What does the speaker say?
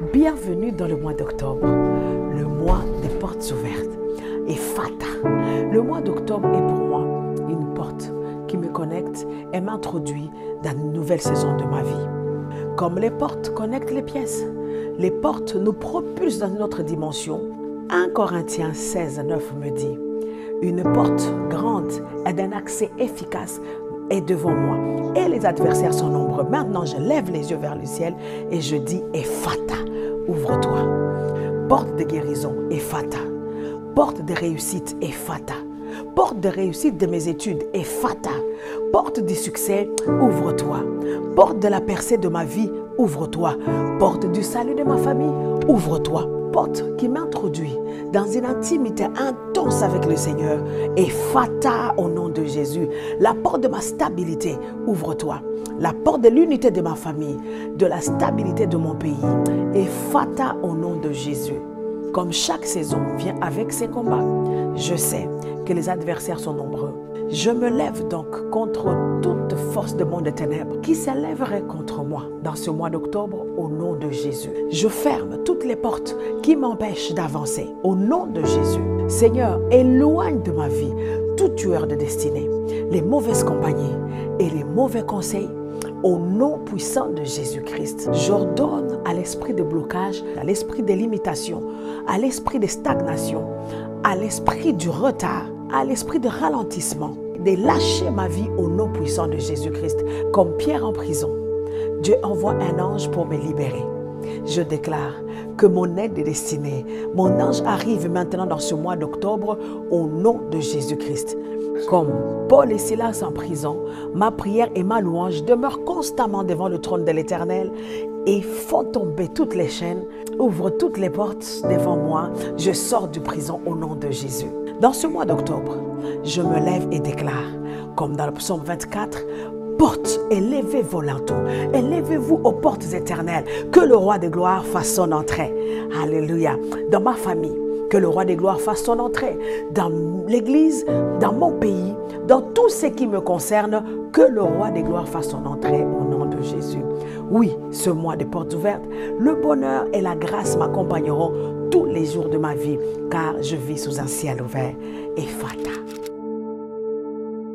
Bienvenue dans le mois d'octobre, le mois des portes ouvertes. Et Fata, le mois d'octobre est pour moi une porte qui me connecte et m'introduit dans une nouvelle saison de ma vie. Comme les portes connectent les pièces, les portes nous propulsent dans une autre dimension. 1 Corinthiens 16, 9 me dit, une porte grande et d'un accès efficace est devant moi et les adversaires sont nombreux. Maintenant, je lève les yeux vers le ciel et je dis Ephata, ouvre-toi. Porte de guérison, Ephata. Porte de réussite, Ephata. Porte de réussite de mes études, Ephata. Porte du succès, ouvre-toi. Porte de la percée de ma vie, ouvre-toi. Porte du salut de ma famille, ouvre-toi porte qui m'introduit dans une intimité intense avec le Seigneur est fata au nom de Jésus. La porte de ma stabilité, ouvre-toi. La porte de l'unité de ma famille, de la stabilité de mon pays est fata au nom de Jésus. Comme chaque saison vient avec ses combats, je sais que les adversaires sont nombreux. Je me lève donc contre toute force de monde des ténèbres qui s'élèverait contre moi dans ce mois d'octobre au nom de Jésus. Je ferme toutes les portes qui m'empêchent d'avancer au nom de Jésus. Seigneur, éloigne de ma vie tout tueur de destinée, les mauvaises compagnies et les mauvais conseils au nom puissant de Jésus-Christ, j'ordonne à l'esprit de blocage, à l'esprit de limitation, à l'esprit de stagnation, à l'esprit du retard, à l'esprit de ralentissement, de lâcher ma vie au nom puissant de Jésus-Christ. Comme Pierre en prison, Dieu envoie un ange pour me libérer. Je déclare que mon aide est destinée. Mon ange arrive maintenant dans ce mois d'octobre au nom de Jésus-Christ. Comme Paul et Silas en prison, ma prière et ma louange demeurent constamment devant le trône de l'Éternel et font tomber toutes les chaînes, ouvrent toutes les portes devant moi. Je sors de prison au nom de Jésus. Dans ce mois d'octobre, je me lève et déclare, comme dans le psaume 24, portes, élevez vos linteaux, élevez-vous aux portes éternelles, que le roi de gloire fasse son entrée. Alléluia. Dans ma famille, que le roi des gloires fasse son entrée dans l'église, dans mon pays, dans tout ce qui me concerne, que le roi des gloires fasse son entrée au nom de Jésus. Oui, ce mois de portes ouvertes, le bonheur et la grâce m'accompagneront tous les jours de ma vie, car je vis sous un ciel ouvert et fatal.